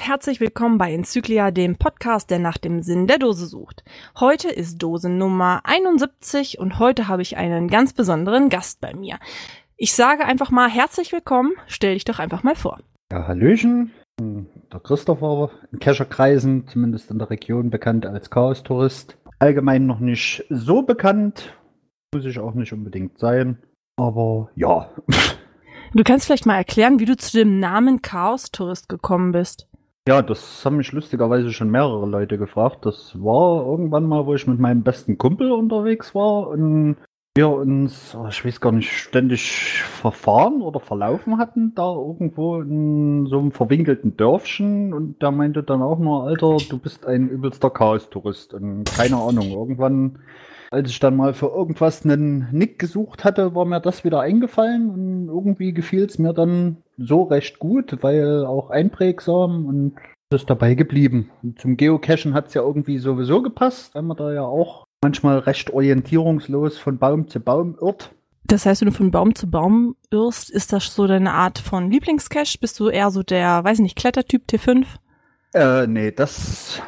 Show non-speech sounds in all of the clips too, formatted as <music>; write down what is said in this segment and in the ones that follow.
Und herzlich willkommen bei Enzyklia, dem Podcast, der nach dem Sinn der Dose sucht. Heute ist Dose Nummer 71 und heute habe ich einen ganz besonderen Gast bei mir. Ich sage einfach mal herzlich willkommen, stell dich doch einfach mal vor. Ja, Hallöchen, der Christopher, in Kescherkreisen, zumindest in der Region bekannt als Chaos-Tourist. Allgemein noch nicht so bekannt, muss ich auch nicht unbedingt sein, aber ja. Du kannst vielleicht mal erklären, wie du zu dem Namen Chaos-Tourist gekommen bist. Ja, das haben mich lustigerweise schon mehrere Leute gefragt. Das war irgendwann mal, wo ich mit meinem besten Kumpel unterwegs war und wir uns, oh, ich weiß gar nicht, ständig verfahren oder verlaufen hatten, da irgendwo in so einem verwinkelten Dörfchen. Und der meinte dann auch nur, Alter, du bist ein übelster Chaos-Tourist. Und keine Ahnung, irgendwann als ich dann mal für irgendwas einen Nick gesucht hatte, war mir das wieder eingefallen. Und irgendwie gefiel es mir dann so recht gut, weil auch einprägsam und ist dabei geblieben. Und zum Geocachen hat es ja irgendwie sowieso gepasst, weil man da ja auch manchmal recht orientierungslos von Baum zu Baum irrt. Das heißt, wenn du von Baum zu Baum irrst, ist das so deine Art von Lieblingscache? Bist du eher so der, weiß ich nicht, Klettertyp T5? Äh, nee, das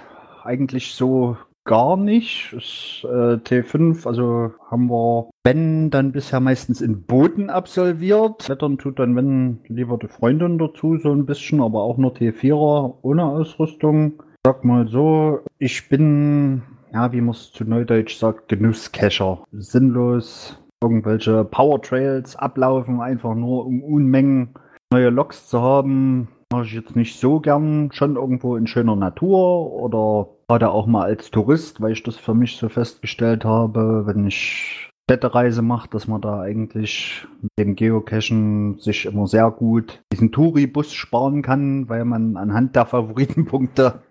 eigentlich so gar nicht. Ist, äh, T5, also haben wir, wenn, dann bisher meistens in Booten absolviert. Klettern tut dann, wenn, lieber die Freundin dazu so ein bisschen, aber auch nur T4er ohne Ausrüstung. Sag mal so, ich bin, ja, wie man es zu Neudeutsch sagt, Genusscacher. Sinnlos irgendwelche Powertrails ablaufen, einfach nur um Unmengen neue Loks zu haben. Mache ich jetzt nicht so gern, schon irgendwo in schöner Natur oder gerade auch mal als Tourist, weil ich das für mich so festgestellt habe, wenn ich Städtereise mache, dass man da eigentlich mit dem Geocachen sich immer sehr gut diesen Touri-Bus sparen kann, weil man anhand der Favoritenpunkte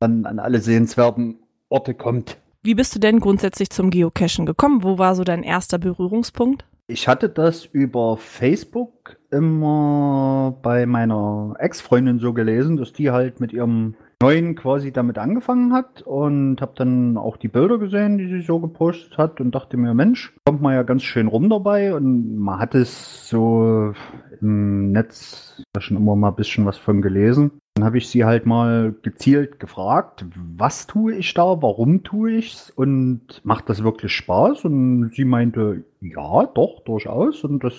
dann an alle sehenswerten Orte kommt. Wie bist du denn grundsätzlich zum Geocachen gekommen? Wo war so dein erster Berührungspunkt? Ich hatte das über Facebook immer bei meiner Ex-Freundin so gelesen, dass die halt mit ihrem neuen quasi damit angefangen hat und habe dann auch die Bilder gesehen, die sie so gepostet hat und dachte mir, Mensch, kommt man ja ganz schön rum dabei und man hat es so im Netz schon immer mal ein bisschen was von gelesen. Dann habe ich sie halt mal gezielt gefragt, was tue ich da, warum tue ich's und macht das wirklich Spaß? Und sie meinte, ja, doch, durchaus. Und das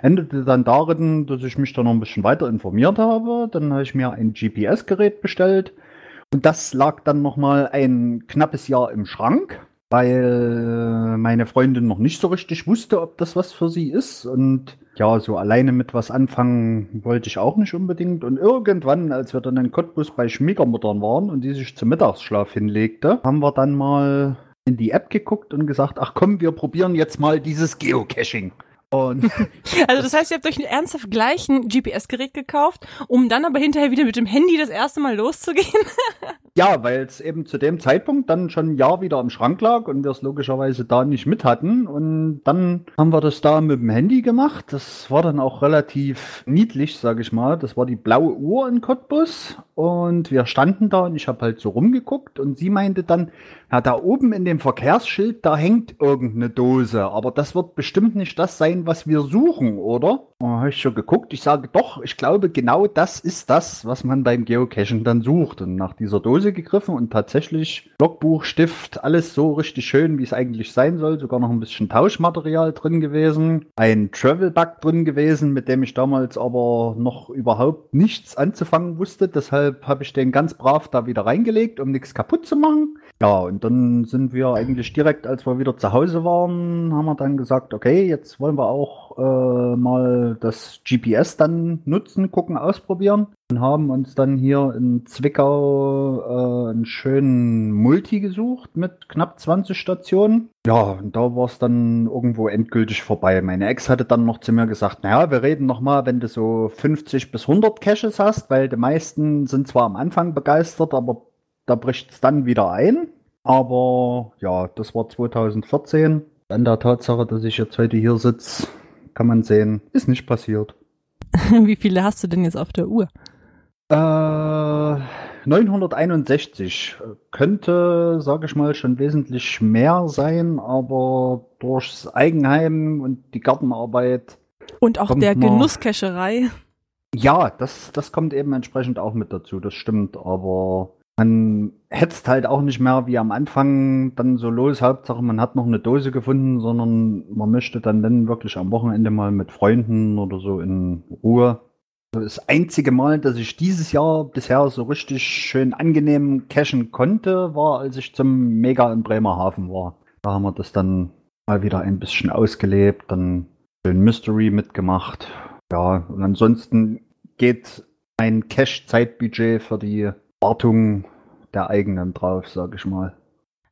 endete dann darin, dass ich mich da noch ein bisschen weiter informiert habe. Dann habe ich mir ein GPS-Gerät bestellt und das lag dann noch mal ein knappes Jahr im Schrank weil meine Freundin noch nicht so richtig wusste, ob das was für sie ist. Und ja, so alleine mit was anfangen wollte ich auch nicht unbedingt. Und irgendwann, als wir dann in Cottbus bei Schwiegermuttern waren und die sich zum Mittagsschlaf hinlegte, haben wir dann mal in die App geguckt und gesagt, ach komm, wir probieren jetzt mal dieses Geocaching. Und <laughs> also das heißt, ihr habt euch ein ernsthaft gleich ein GPS-Gerät gekauft, um dann aber hinterher wieder mit dem Handy das erste Mal loszugehen? <laughs> ja, weil es eben zu dem Zeitpunkt dann schon ein Jahr wieder im Schrank lag und wir es logischerweise da nicht mit hatten. Und dann haben wir das da mit dem Handy gemacht. Das war dann auch relativ niedlich, sage ich mal. Das war die blaue Uhr in Cottbus und wir standen da und ich habe halt so rumgeguckt und sie meinte dann, ja, da oben in dem Verkehrsschild, da hängt irgendeine Dose, aber das wird bestimmt nicht das sein, was wir suchen, oder? Da habe ich schon geguckt. Ich sage doch, ich glaube, genau das ist das, was man beim Geocachen dann sucht. Und nach dieser Dose gegriffen und tatsächlich Logbuch, Stift, alles so richtig schön, wie es eigentlich sein soll. Sogar noch ein bisschen Tauschmaterial drin gewesen. Ein Travel-Bug drin gewesen, mit dem ich damals aber noch überhaupt nichts anzufangen wusste. Deshalb habe ich den ganz brav da wieder reingelegt, um nichts kaputt zu machen. Ja, und dann sind wir eigentlich direkt, als wir wieder zu Hause waren, haben wir dann gesagt, okay, jetzt wollen wir auch äh, mal das GPS dann nutzen, gucken, ausprobieren und haben uns dann hier in Zwickau äh, einen schönen Multi gesucht mit knapp 20 Stationen. Ja, und da war es dann irgendwo endgültig vorbei. Meine Ex hatte dann noch zu mir gesagt, naja, wir reden noch mal, wenn du so 50 bis 100 Caches hast, weil die meisten sind zwar am Anfang begeistert, aber da bricht es dann wieder ein. Aber ja, das war 2014. An der Tatsache, dass ich jetzt heute hier sitze, kann man sehen, ist nicht passiert. <laughs> Wie viele hast du denn jetzt auf der Uhr? Äh, 961 könnte, sage ich mal, schon wesentlich mehr sein, aber durchs Eigenheim und die Gartenarbeit. Und auch der Genusskescherei. Ja, das, das kommt eben entsprechend auch mit dazu, das stimmt, aber man hetzt halt auch nicht mehr wie am Anfang dann so los, Hauptsache man hat noch eine Dose gefunden, sondern man möchte dann dann wirklich am Wochenende mal mit Freunden oder so in Ruhe. Das einzige Mal, dass ich dieses Jahr bisher so richtig schön angenehm cashen konnte, war, als ich zum Mega in Bremerhaven war. Da haben wir das dann mal wieder ein bisschen ausgelebt, dann schön Mystery mitgemacht. Ja, und ansonsten geht ein Cash-Zeitbudget für die Wartung der eigenen drauf, sag ich mal.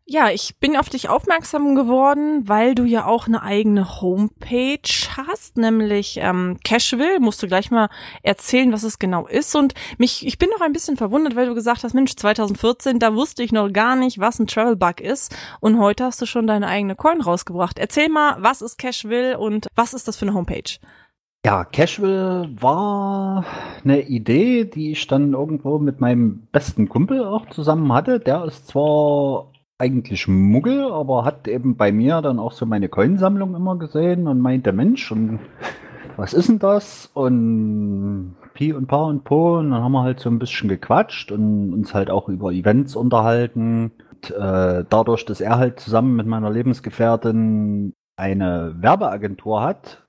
Ja, ich bin auf dich aufmerksam geworden, weil du ja auch eine eigene Homepage hast, nämlich ähm, Cashville. Musst du gleich mal erzählen, was es genau ist. Und mich, ich bin noch ein bisschen verwundert, weil du gesagt hast, Mensch, 2014, da wusste ich noch gar nicht, was ein Travel Bug ist. Und heute hast du schon deine eigene Coin rausgebracht. Erzähl mal, was ist Cashville und was ist das für eine Homepage? Ja, Cashville war eine Idee, die ich dann irgendwo mit meinem besten Kumpel auch zusammen hatte. Der ist zwar eigentlich Muggel, aber hat eben bei mir dann auch so meine Coinsammlung immer gesehen und meinte, Mensch, und was ist denn das? Und Pi und Pa und Po, und dann haben wir halt so ein bisschen gequatscht und uns halt auch über Events unterhalten. Und, äh, dadurch, dass er halt zusammen mit meiner Lebensgefährtin eine Werbeagentur hat,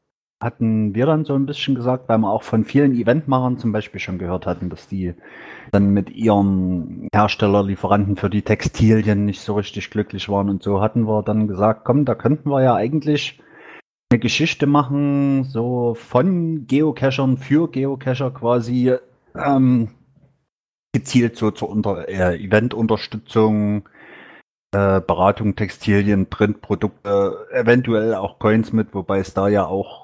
hatten wir dann so ein bisschen gesagt, weil wir auch von vielen Eventmachern zum Beispiel schon gehört hatten, dass die dann mit ihren Herstellerlieferanten für die Textilien nicht so richtig glücklich waren. Und so hatten wir dann gesagt, komm, da könnten wir ja eigentlich eine Geschichte machen, so von Geocachern für Geocacher quasi ähm, gezielt so zur Unter äh, Eventunterstützung, äh, Beratung, Textilien, Printprodukte, eventuell auch Coins mit, wobei es da ja auch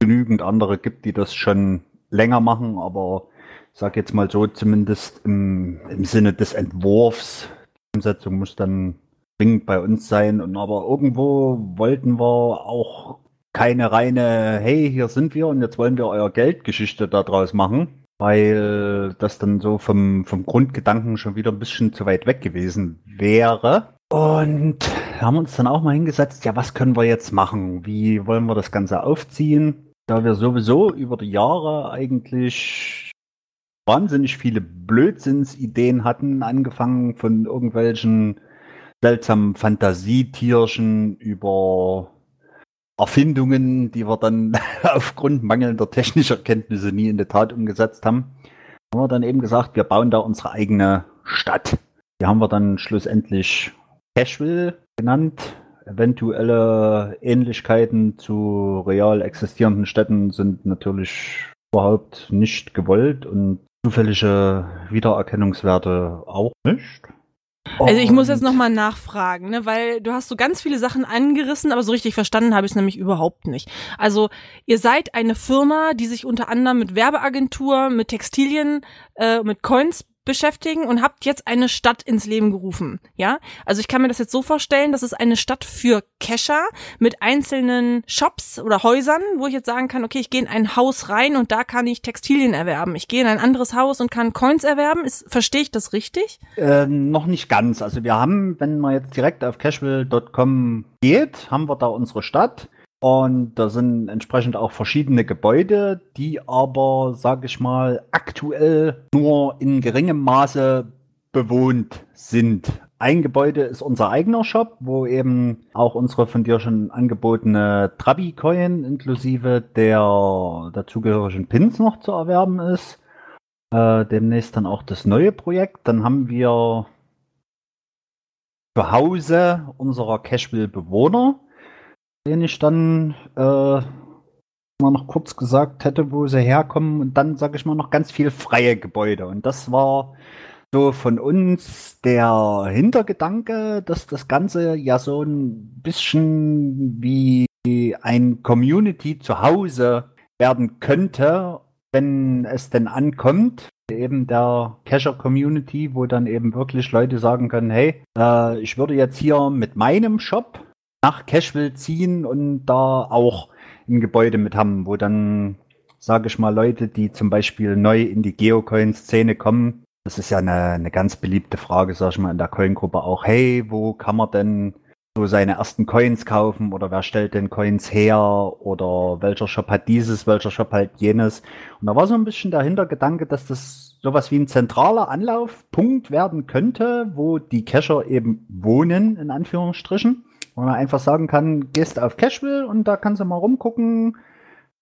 genügend andere gibt, die das schon länger machen, aber ich sag jetzt mal so, zumindest im, im Sinne des Entwurfs, die Umsetzung muss dann dringend bei uns sein. Und aber irgendwo wollten wir auch keine reine, hey, hier sind wir und jetzt wollen wir euer Geldgeschichte daraus machen, weil das dann so vom, vom Grundgedanken schon wieder ein bisschen zu weit weg gewesen wäre. Und haben uns dann auch mal hingesetzt, ja, was können wir jetzt machen? Wie wollen wir das Ganze aufziehen? Da wir sowieso über die Jahre eigentlich wahnsinnig viele Blödsinnsideen hatten, angefangen von irgendwelchen seltsamen Fantasietierchen über Erfindungen, die wir dann <laughs> aufgrund mangelnder technischer Kenntnisse nie in die Tat umgesetzt haben, haben wir dann eben gesagt, wir bauen da unsere eigene Stadt. Die haben wir dann schlussendlich Cashville genannt. Eventuelle Ähnlichkeiten zu real existierenden Städten sind natürlich überhaupt nicht gewollt und zufällige Wiedererkennungswerte auch nicht. Also ich muss jetzt nochmal nachfragen, ne, weil du hast so ganz viele Sachen angerissen, aber so richtig verstanden habe ich es nämlich überhaupt nicht. Also ihr seid eine Firma, die sich unter anderem mit Werbeagentur, mit Textilien, äh, mit Coins beschäftigen und habt jetzt eine Stadt ins Leben gerufen. Ja, also ich kann mir das jetzt so vorstellen, das ist eine Stadt für Kescher mit einzelnen Shops oder Häusern, wo ich jetzt sagen kann, okay, ich gehe in ein Haus rein und da kann ich Textilien erwerben. Ich gehe in ein anderes Haus und kann Coins erwerben. Verstehe ich das richtig? Äh, noch nicht ganz. Also wir haben, wenn man jetzt direkt auf casual.com geht, haben wir da unsere Stadt. Und da sind entsprechend auch verschiedene Gebäude, die aber, sage ich mal, aktuell nur in geringem Maße bewohnt sind. Ein Gebäude ist unser eigener Shop, wo eben auch unsere von dir schon angebotene Trabi-Coin inklusive der dazugehörigen Pins noch zu erwerben ist. Äh, demnächst dann auch das neue Projekt. Dann haben wir zu Hause unserer Cashville-Bewohner den ich dann äh, mal noch kurz gesagt hätte, wo sie herkommen. Und dann, sage ich mal, noch ganz viel freie Gebäude. Und das war so von uns der Hintergedanke, dass das Ganze ja so ein bisschen wie ein Community zu Hause werden könnte, wenn es denn ankommt. Eben der Cacher Community, wo dann eben wirklich Leute sagen können, hey, äh, ich würde jetzt hier mit meinem Shop nach Cashville ziehen und da auch ein Gebäude mit haben, wo dann, sage ich mal, Leute, die zum Beispiel neu in die Geocoin-Szene kommen, das ist ja eine, eine ganz beliebte Frage, sag ich mal, in der Coin-Gruppe auch, hey, wo kann man denn so seine ersten Coins kaufen oder wer stellt denn Coins her oder welcher Shop hat dieses, welcher Shop halt jenes. Und da war so ein bisschen der Hintergedanke, dass das sowas wie ein zentraler Anlaufpunkt werden könnte, wo die Cacher eben wohnen, in Anführungsstrichen. Wo man einfach sagen kann, gehst auf Cashville und da kannst du mal rumgucken,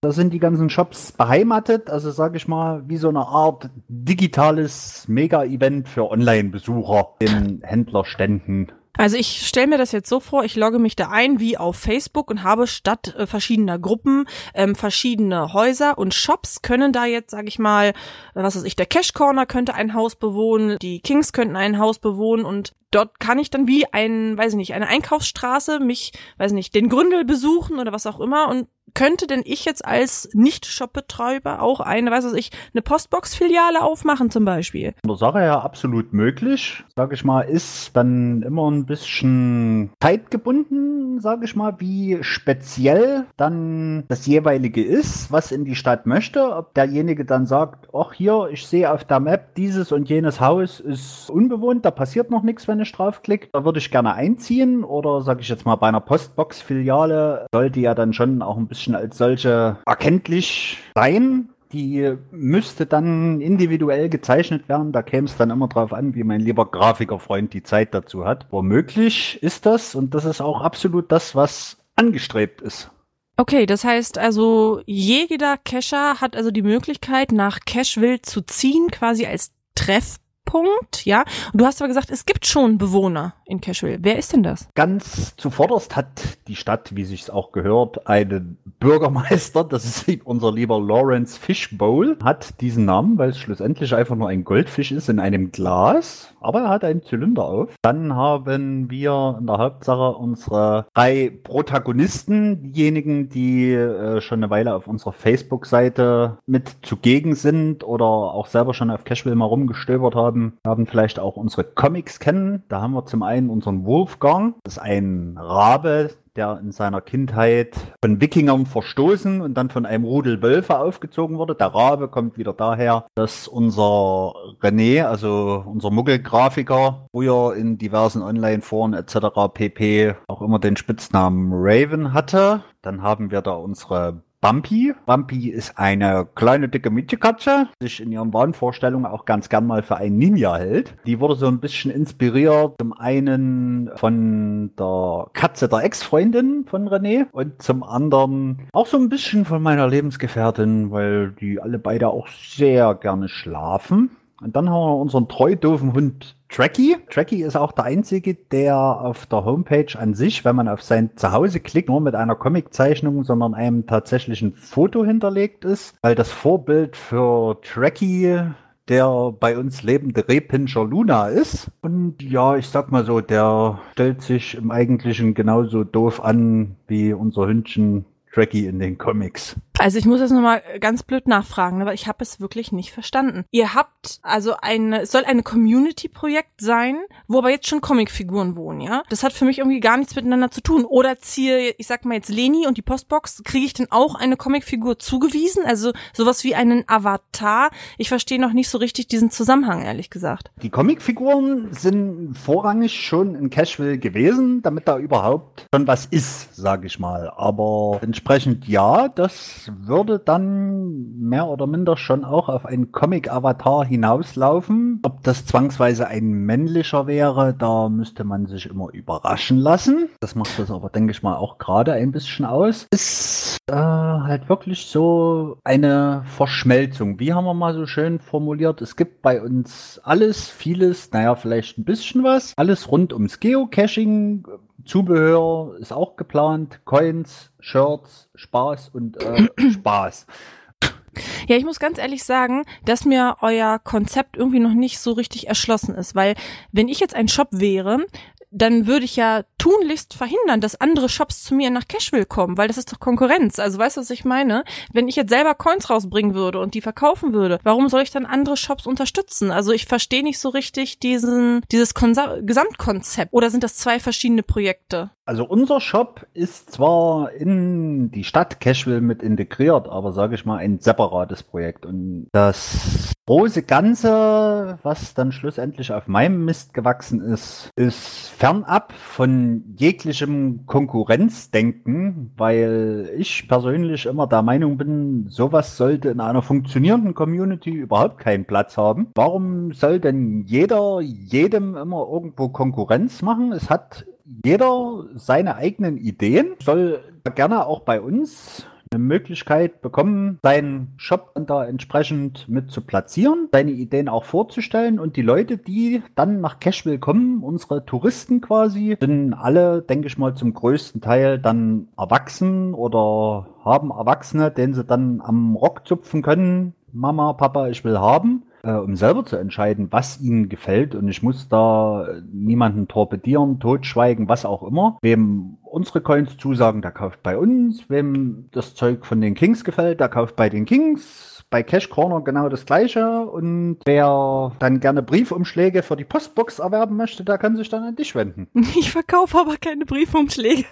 da sind die ganzen Shops beheimatet, also sage ich mal, wie so eine Art digitales Mega-Event für Online-Besucher in Händlerständen. Also ich stelle mir das jetzt so vor, ich logge mich da ein wie auf Facebook und habe statt äh, verschiedener Gruppen ähm, verschiedene Häuser und Shops können da jetzt, sage ich mal, was weiß ich, der Cash Corner könnte ein Haus bewohnen, die Kings könnten ein Haus bewohnen und dort kann ich dann wie ein, weiß ich nicht, eine Einkaufsstraße mich, weiß ich nicht, den Gründel besuchen oder was auch immer und könnte denn ich jetzt als Nicht-Shop-Betreiber auch eine, weiß ich, eine Postbox-Filiale aufmachen zum Beispiel? Von der Sache ja absolut möglich. Sag ich mal, ist dann immer ein bisschen zeitgebunden, sage ich mal, wie speziell dann das jeweilige ist, was in die Stadt möchte. Ob derjenige dann sagt, ach hier, ich sehe auf der Map, dieses und jenes Haus ist unbewohnt, da passiert noch nichts, wenn ich draufklicke. Da würde ich gerne einziehen. Oder sage ich jetzt mal, bei einer Postbox-Filiale sollte ja dann schon auch ein bisschen als solche erkenntlich sein. Die müsste dann individuell gezeichnet werden. Da käme es dann immer drauf an, wie mein lieber Grafikerfreund die Zeit dazu hat. Womöglich ist das und das ist auch absolut das, was angestrebt ist. Okay, das heißt also, jeder Cacher hat also die Möglichkeit, nach Cashville zu ziehen, quasi als Treff Punkt, ja. Und du hast aber gesagt, es gibt schon Bewohner in Cashville. Wer ist denn das? Ganz zuvorderst hat die Stadt, wie sich's auch gehört, einen Bürgermeister. Das ist unser lieber Lawrence Fishbowl. Hat diesen Namen, weil es schlussendlich einfach nur ein Goldfisch ist in einem Glas. Aber er hat einen Zylinder auf. Dann haben wir in der Hauptsache unsere drei Protagonisten, diejenigen, die äh, schon eine Weile auf unserer Facebook-Seite mit zugegen sind oder auch selber schon auf Cashville mal rumgestöbert haben haben, haben vielleicht auch unsere Comics kennen. Da haben wir zum einen unseren Wolfgang. Das ist ein Rabe, der in seiner Kindheit von Wikingern verstoßen und dann von einem Rudel Wölfe aufgezogen wurde. Der Rabe kommt wieder daher, dass unser René, also unser Muggelgrafiker, früher in diversen Online-Foren etc. pp. auch immer den Spitznamen Raven hatte. Dann haben wir da unsere Bumpy. Bumpy ist eine kleine, dicke Mietjekatze, die sich in ihren Wahnvorstellungen auch ganz gern mal für einen Ninja hält. Die wurde so ein bisschen inspiriert, zum einen von der Katze der Ex-Freundin von René und zum anderen auch so ein bisschen von meiner Lebensgefährtin, weil die alle beide auch sehr gerne schlafen. Und dann haben wir unseren treu doofen Hund Tracky. Tracky ist auch der einzige, der auf der Homepage an sich, wenn man auf sein Zuhause klickt, nur mit einer Comiczeichnung, sondern einem tatsächlichen Foto hinterlegt ist, weil das Vorbild für Tracky der bei uns lebende Rehpinscher Luna ist. Und ja, ich sag mal so, der stellt sich im Eigentlichen genauso doof an wie unser Hündchen Tracky in den Comics. Also ich muss jetzt nochmal ganz blöd nachfragen, aber ich habe es wirklich nicht verstanden. Ihr habt also eine, es soll eine Community-Projekt sein, wo aber jetzt schon Comicfiguren wohnen, ja? Das hat für mich irgendwie gar nichts miteinander zu tun. Oder ziehe, ich sag mal jetzt Leni und die Postbox, kriege ich denn auch eine Comicfigur zugewiesen? Also sowas wie einen Avatar? Ich verstehe noch nicht so richtig diesen Zusammenhang, ehrlich gesagt. Die Comicfiguren sind vorrangig schon in Cashville gewesen, damit da überhaupt schon was ist, sage ich mal. Aber entsprechend ja, das würde dann mehr oder minder schon auch auf einen Comic-Avatar hinauslaufen. Ob das zwangsweise ein männlicher wäre, da müsste man sich immer überraschen lassen. Das macht das aber, denke ich mal, auch gerade ein bisschen aus. Ist äh, halt wirklich so eine Verschmelzung. Wie haben wir mal so schön formuliert? Es gibt bei uns alles, vieles, naja, vielleicht ein bisschen was. Alles rund ums Geocaching, Zubehör ist auch geplant, Coins, Shirts, Spaß und äh, <clears throat> Spaß. Ja, ich muss ganz ehrlich sagen, dass mir euer Konzept irgendwie noch nicht so richtig erschlossen ist, weil wenn ich jetzt ein Shop wäre, dann würde ich ja tunlichst verhindern, dass andere Shops zu mir nach Cashville kommen, weil das ist doch Konkurrenz. Also weißt du, was ich meine? Wenn ich jetzt selber Coins rausbringen würde und die verkaufen würde, warum soll ich dann andere Shops unterstützen? Also ich verstehe nicht so richtig diesen, dieses Konsa Gesamtkonzept. Oder sind das zwei verschiedene Projekte? Also unser Shop ist zwar in die Stadt Cashville mit integriert, aber sage ich mal ein separates Projekt. Und das große Ganze, was dann schlussendlich auf meinem Mist gewachsen ist, ist fernab von jeglichem Konkurrenzdenken, weil ich persönlich immer der Meinung bin, sowas sollte in einer funktionierenden Community überhaupt keinen Platz haben. Warum soll denn jeder jedem immer irgendwo Konkurrenz machen? Es hat jeder seine eigenen Ideen, soll gerne auch bei uns eine Möglichkeit bekommen, seinen Shop da entsprechend mit zu platzieren, seine Ideen auch vorzustellen und die Leute, die dann nach Cashville kommen, unsere Touristen quasi, sind alle, denke ich mal, zum größten Teil dann erwachsen oder haben Erwachsene, den sie dann am Rock zupfen können. Mama, Papa, ich will haben äh, um selber zu entscheiden, was ihnen gefällt. Und ich muss da niemanden torpedieren, totschweigen, was auch immer. Wem unsere Coins zusagen, der kauft bei uns. Wem das Zeug von den Kings gefällt, der kauft bei den Kings. Bei Cash Corner genau das gleiche. Und wer dann gerne Briefumschläge für die Postbox erwerben möchte, der kann sich dann an dich wenden. <laughs> Ich verkaufe aber keine Briefumschläge.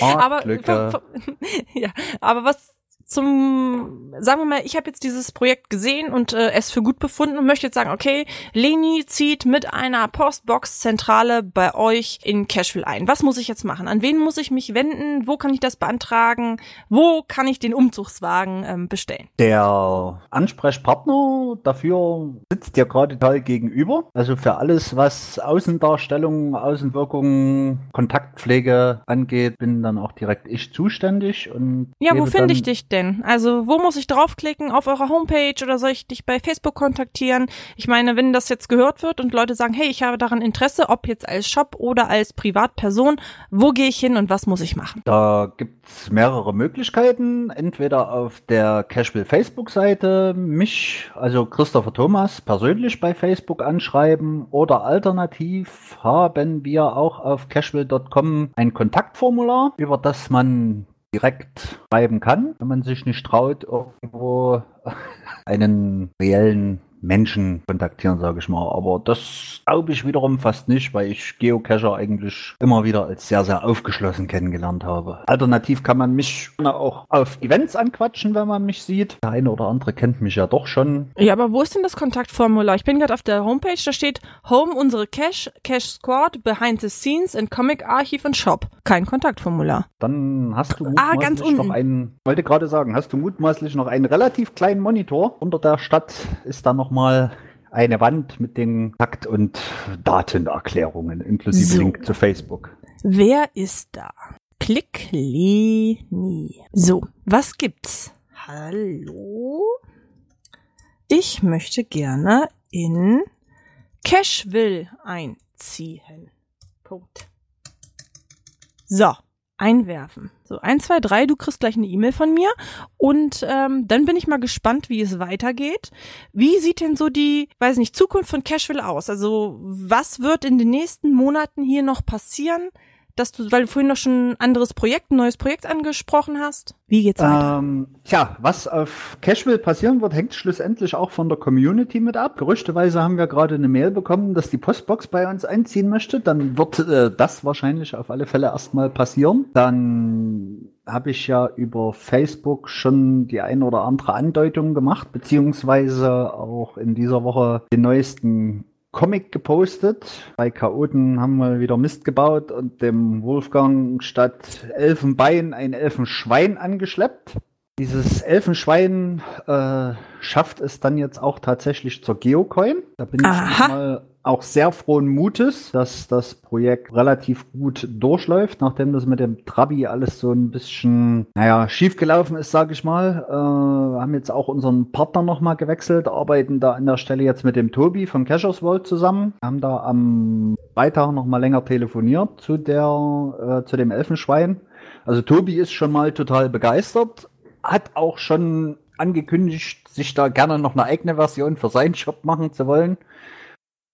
Ah, aber, Glücke. <laughs> ja, aber was zum, sagen wir mal, ich habe jetzt dieses Projekt gesehen und äh, es für gut befunden und möchte jetzt sagen, okay, Leni zieht mit einer Postbox-Zentrale bei euch in Cashville ein. Was muss ich jetzt machen? An wen muss ich mich wenden? Wo kann ich das beantragen? Wo kann ich den Umzugswagen ähm, bestellen? Der Ansprechpartner dafür sitzt dir gerade total gegenüber. Also für alles, was Außendarstellung, Außenwirkung, Kontaktpflege angeht, bin dann auch direkt ich zuständig. Und Ja, wo finde ich dich denn? Also, wo muss ich draufklicken? Auf eurer Homepage oder soll ich dich bei Facebook kontaktieren? Ich meine, wenn das jetzt gehört wird und Leute sagen, hey, ich habe daran Interesse, ob jetzt als Shop oder als Privatperson, wo gehe ich hin und was muss ich machen? Da gibt's mehrere Möglichkeiten. Entweder auf der Cashville Facebook-Seite mich, also Christopher Thomas, persönlich bei Facebook anschreiben oder alternativ haben wir auch auf cashville.com ein Kontaktformular, über das man direkt schreiben kann, wenn man sich nicht traut, irgendwo <laughs> einen reellen Menschen kontaktieren, sage ich mal. Aber das glaube ich wiederum fast nicht, weil ich Geocacher eigentlich immer wieder als sehr, sehr aufgeschlossen kennengelernt habe. Alternativ kann man mich auch auf Events anquatschen, wenn man mich sieht. Der eine oder andere kennt mich ja doch schon. Ja, aber wo ist denn das Kontaktformular? Ich bin gerade auf der Homepage, da steht Home, unsere Cash, Cash Squad, Behind the Scenes and Comic Archiv und Shop. Kein Kontaktformular. Dann hast du Ah, ganz mutmaßlich noch unten. einen, wollte gerade sagen, hast du mutmaßlich noch einen relativ kleinen Monitor. Unter der Stadt ist da nochmal eine Wand mit den Takt- und Datenerklärungen inklusive So. Link zu Facebook. Wer ist da? Klick Leni. So, was gibt's? Hallo? Ich möchte gerne in Cashville einziehen. Punkt. So, einwerfen. So, eins, zwei, drei, du kriegst gleich eine E-Mail von mir und ähm, dann bin ich mal gespannt, wie es weitergeht. Wie sieht denn so die, weiß nicht, Zukunft von Cashville aus? Also, was wird in den nächsten Monaten hier noch passieren? Dass du, weil du vorhin noch schon ein anderes Projekt, ein neues Projekt angesprochen hast. Wie geht's weiter? Ähm, tja, was auf Cashville passieren wird, hängt schlussendlich auch von der Community mit ab. Gerüchteweise haben wir gerade eine Mail bekommen, dass die Postbox bei uns einziehen möchte. Dann wird äh, das wahrscheinlich auf alle Fälle erstmal passieren. Dann habe ich ja über Facebook schon die ein oder andere Andeutung gemacht, beziehungsweise auch in dieser Woche den neuesten Comic gepostet. Bei Chaoten haben wir wieder Mist gebaut und dem Wolfgang statt Elfenbein ein Elfenschwein angeschleppt. Dieses Elfenschwein äh, schafft es dann jetzt auch tatsächlich zur Geocoin. Da bin Aha. ich mal auch sehr frohen Mutes, dass das Projekt relativ gut durchläuft, nachdem das mit dem Trabi alles so ein bisschen, naja, schiefgelaufen ist, sage ich mal. Äh, haben jetzt auch unseren Partner nochmal gewechselt, arbeiten da an der Stelle jetzt mit dem Tobi von Cashers World zusammen, haben da am Freitag nochmal länger telefoniert zu der, äh, zu dem Elfenschwein. Also Tobi ist schon mal total begeistert, hat auch schon angekündigt, sich da gerne noch eine eigene Version für seinen Shop machen zu wollen.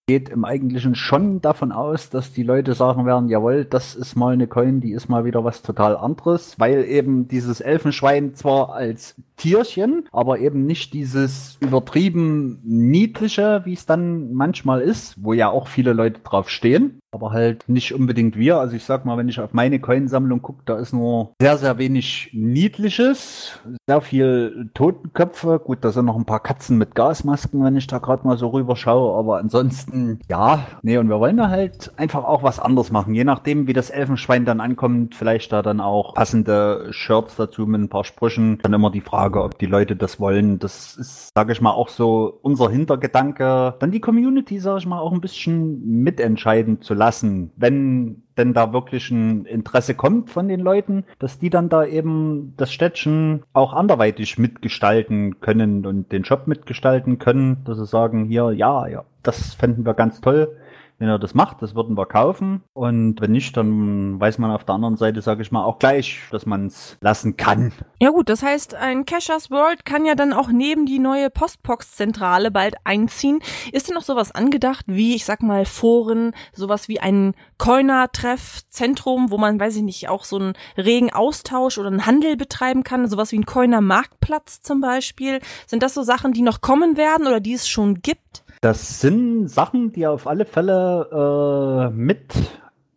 Geht im Eigentlichen schon davon aus, dass die Leute sagen werden, jawohl, das ist mal eine Coin, die ist mal wieder was total anderes, weil eben dieses Elfenschwein zwar als Tierchen, aber eben nicht dieses übertrieben niedliche, wie es dann manchmal ist, wo ja auch viele Leute drauf stehen. aber halt nicht unbedingt wir. Also ich sag mal, wenn ich auf meine Coinsammlung gucke, da ist nur sehr, sehr wenig Niedliches, sehr viel Totenköpfe. Gut, da sind noch ein paar Katzen mit Gasmasken, wenn ich da gerade mal so rüber schaue, aber ansonsten, ja, nee, und wir wollen da halt einfach auch was anderes machen. Je nachdem, wie das Elfenschwein dann ankommt, vielleicht da dann auch passende Shirts dazu mit ein paar Sprüchen. Dann immer die Frage, ob die Leute das wollen. Das ist, sage ich mal, auch so unser Hintergedanke. Dann die Community, sage ich mal, auch ein bisschen mitentscheiden zu lassen, wenn denn da wirklich ein Interesse kommt von den Leuten, dass die dann da eben das Städtchen auch anderweitig mitgestalten können und den Shop mitgestalten können, dass sie sagen, hier, ja, ja, das fänden wir ganz toll wenn er das macht, das würden wir kaufen. Und wenn nicht, dann weiß man auf der anderen Seite, sage ich mal, auch gleich, dass man es lassen kann. Ja gut, das heißt, ein Cashers World kann ja dann auch neben die neue Postbox-Zentrale bald einziehen. Ist denn noch sowas angedacht, wie, ich sag mal, Foren, sowas wie ein Coiner-Treff-Zentrum, wo man, weiß ich nicht, auch so einen regen Austausch oder einen Handel betreiben kann, sowas wie ein Coiner-Marktplatz zum Beispiel? Sind das so Sachen, die noch kommen werden oder die es schon gibt? Das sind Sachen, die auf alle Fälle äh, mit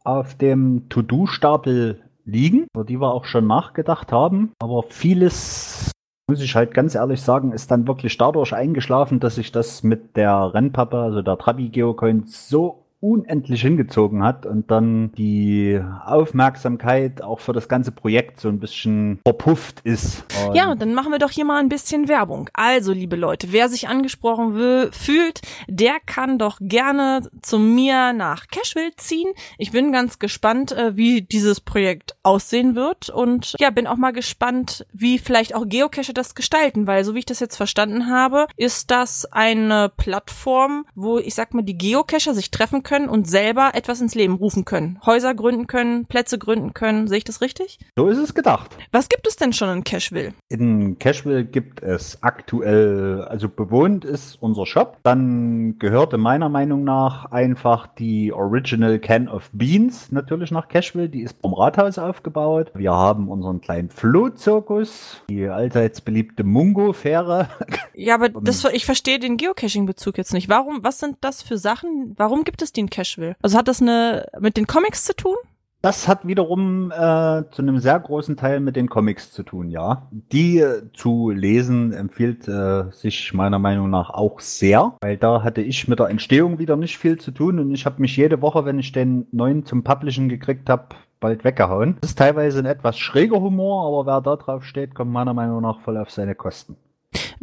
auf dem To-Do-Stapel liegen, über die wir auch schon nachgedacht haben. Aber vieles, muss ich halt ganz ehrlich sagen, ist dann wirklich dadurch eingeschlafen, dass ich das mit der Rennpappe, also der Trabi Geocoin, so unendlich hingezogen hat und dann die Aufmerksamkeit auch für das ganze Projekt so ein bisschen verpufft ist. Und ja, dann machen wir doch hier mal ein bisschen Werbung. Also, liebe Leute, wer sich angesprochen will, fühlt, der kann doch gerne zu mir nach Cashville ziehen. Ich bin ganz gespannt, äh, wie dieses Projekt aussehen wird und ja, bin auch mal gespannt, wie vielleicht auch Geocacher das gestalten, weil so wie ich das jetzt verstanden habe, ist das eine Plattform, wo ich sag mal, die Geocacher sich treffen können können und selber etwas ins Leben rufen können. Häuser gründen können, Plätze gründen können. Sehe ich das richtig? So ist es gedacht. Was gibt es denn schon in Cashville? In Cashville gibt es aktuell, also bewohnt ist unser Shop. Dann gehörte meiner Meinung nach einfach die Original Can of Beans natürlich nach Cashville. Die ist vom Rathaus aufgebaut. Wir haben unseren kleinen Flohzirkus, die allseits beliebte Mungo-Fähre. Ja, aber <laughs> das, ich verstehe den Geocaching-Bezug jetzt nicht. Warum, was sind das für Sachen? Warum gibt es die in Cashville? Also hat das eine mit den Comics zu tun? Das hat wiederum äh, zu einem sehr großen Teil mit den Comics zu tun, ja. Die äh, zu lesen empfiehlt äh, sich meiner Meinung nach auch sehr, weil da hatte ich mit der Entstehung wieder nicht viel zu tun und ich habe mich jede Woche, wenn ich den neuen zum Publishen gekriegt habe, bald weggehauen. Das ist teilweise ein etwas schräger Humor, aber wer da drauf steht, kommt meiner Meinung nach voll auf seine Kosten.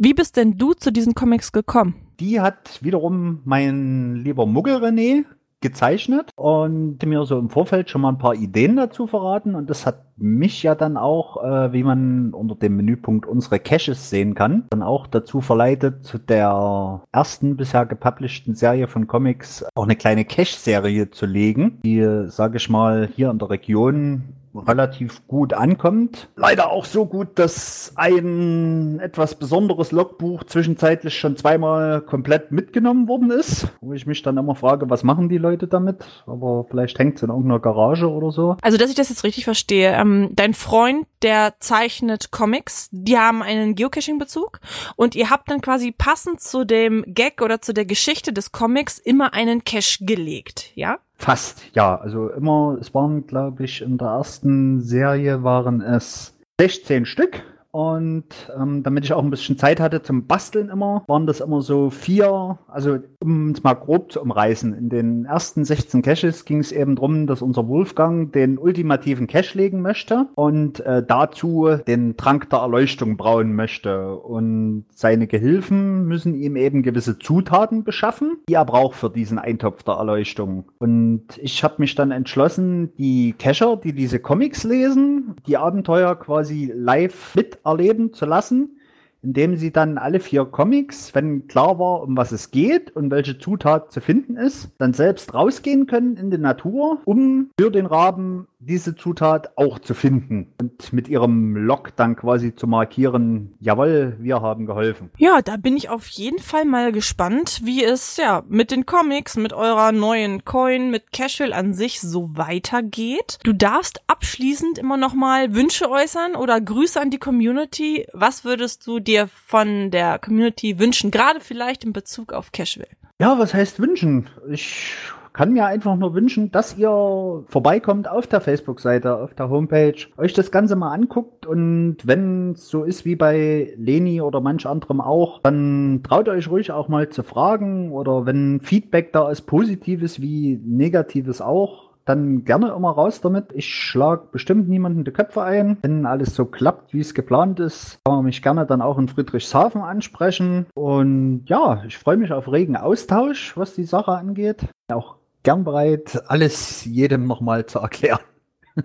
Wie bist denn du zu diesen Comics gekommen? Die hat wiederum mein lieber Muggel René gezeichnet und mir so im Vorfeld schon mal ein paar Ideen dazu verraten und das hat mich ja dann auch, äh, wie man unter dem Menüpunkt unsere Caches sehen kann, dann auch dazu verleitet, zu der ersten bisher gepublishten Serie von Comics auch eine kleine Cache-Serie zu legen, die, sage ich mal, hier in der Region relativ gut ankommt. Leider auch so gut, dass ein etwas besonderes Logbuch zwischenzeitlich schon zweimal komplett mitgenommen worden ist, wo ich mich dann immer frage, was machen die Leute damit? Aber vielleicht hängt es in irgendeiner Garage oder so. Also, dass ich das jetzt richtig verstehe, ähm, dein Freund, der zeichnet Comics, die haben einen Geocaching-Bezug und ihr habt dann quasi passend zu dem Gag oder zu der Geschichte des Comics immer einen Cache gelegt, ja? Fast, ja. Also immer, es waren, glaube ich, in der ersten Serie waren es 16 Stück. Und ähm, damit ich auch ein bisschen Zeit hatte zum Basteln immer, waren das immer so vier, also um es mal grob zu umreißen. In den ersten 16 Caches ging es eben darum, dass unser Wolfgang den ultimativen Cache legen möchte und äh, dazu den Trank der Erleuchtung brauen möchte. Und seine Gehilfen müssen ihm eben gewisse Zutaten beschaffen, die er braucht für diesen Eintopf der Erleuchtung. Und ich habe mich dann entschlossen, die Cacher, die diese Comics lesen, die Abenteuer quasi live mit erleben zu lassen, indem sie dann alle vier Comics, wenn klar war, um was es geht und welche Zutat zu finden ist, dann selbst rausgehen können in die Natur, um für den Raben diese Zutat auch zu finden und mit ihrem Log dann quasi zu markieren, jawohl, wir haben geholfen. Ja, da bin ich auf jeden Fall mal gespannt, wie es ja mit den Comics, mit eurer neuen Coin, mit Casual an sich so weitergeht. Du darfst abschließend immer noch mal Wünsche äußern oder Grüße an die Community. Was würdest du dir von der Community wünschen, gerade vielleicht in Bezug auf Casual? Ja, was heißt wünschen? Ich kann mir einfach nur wünschen, dass ihr vorbeikommt auf der Facebook-Seite, auf der Homepage, euch das Ganze mal anguckt und wenn es so ist wie bei Leni oder manch anderem auch, dann traut euch ruhig auch mal zu fragen oder wenn Feedback da ist, positives wie negatives auch, dann gerne immer raus damit. Ich schlage bestimmt niemanden die Köpfe ein. Wenn alles so klappt, wie es geplant ist, kann man mich gerne dann auch in Friedrichshafen ansprechen. Und ja, ich freue mich auf regen Austausch, was die Sache angeht. Auch gern bereit, alles jedem nochmal zu erklären. <laughs>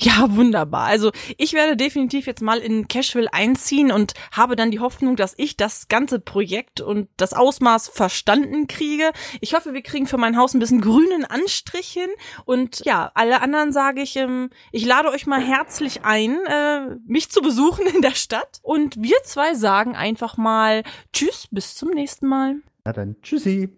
Ja, wunderbar. Also ich werde definitiv jetzt mal in Cashville einziehen und habe dann die Hoffnung, dass ich das ganze Projekt und das Ausmaß verstanden kriege. Ich hoffe, wir kriegen für mein Haus ein bisschen grünen Anstrich hin. Und ja, alle anderen sage ich, ähm, ich lade euch mal herzlich ein, äh, mich zu besuchen in der Stadt. Und wir zwei sagen einfach mal Tschüss, bis zum nächsten Mal. Na dann, tschüssi.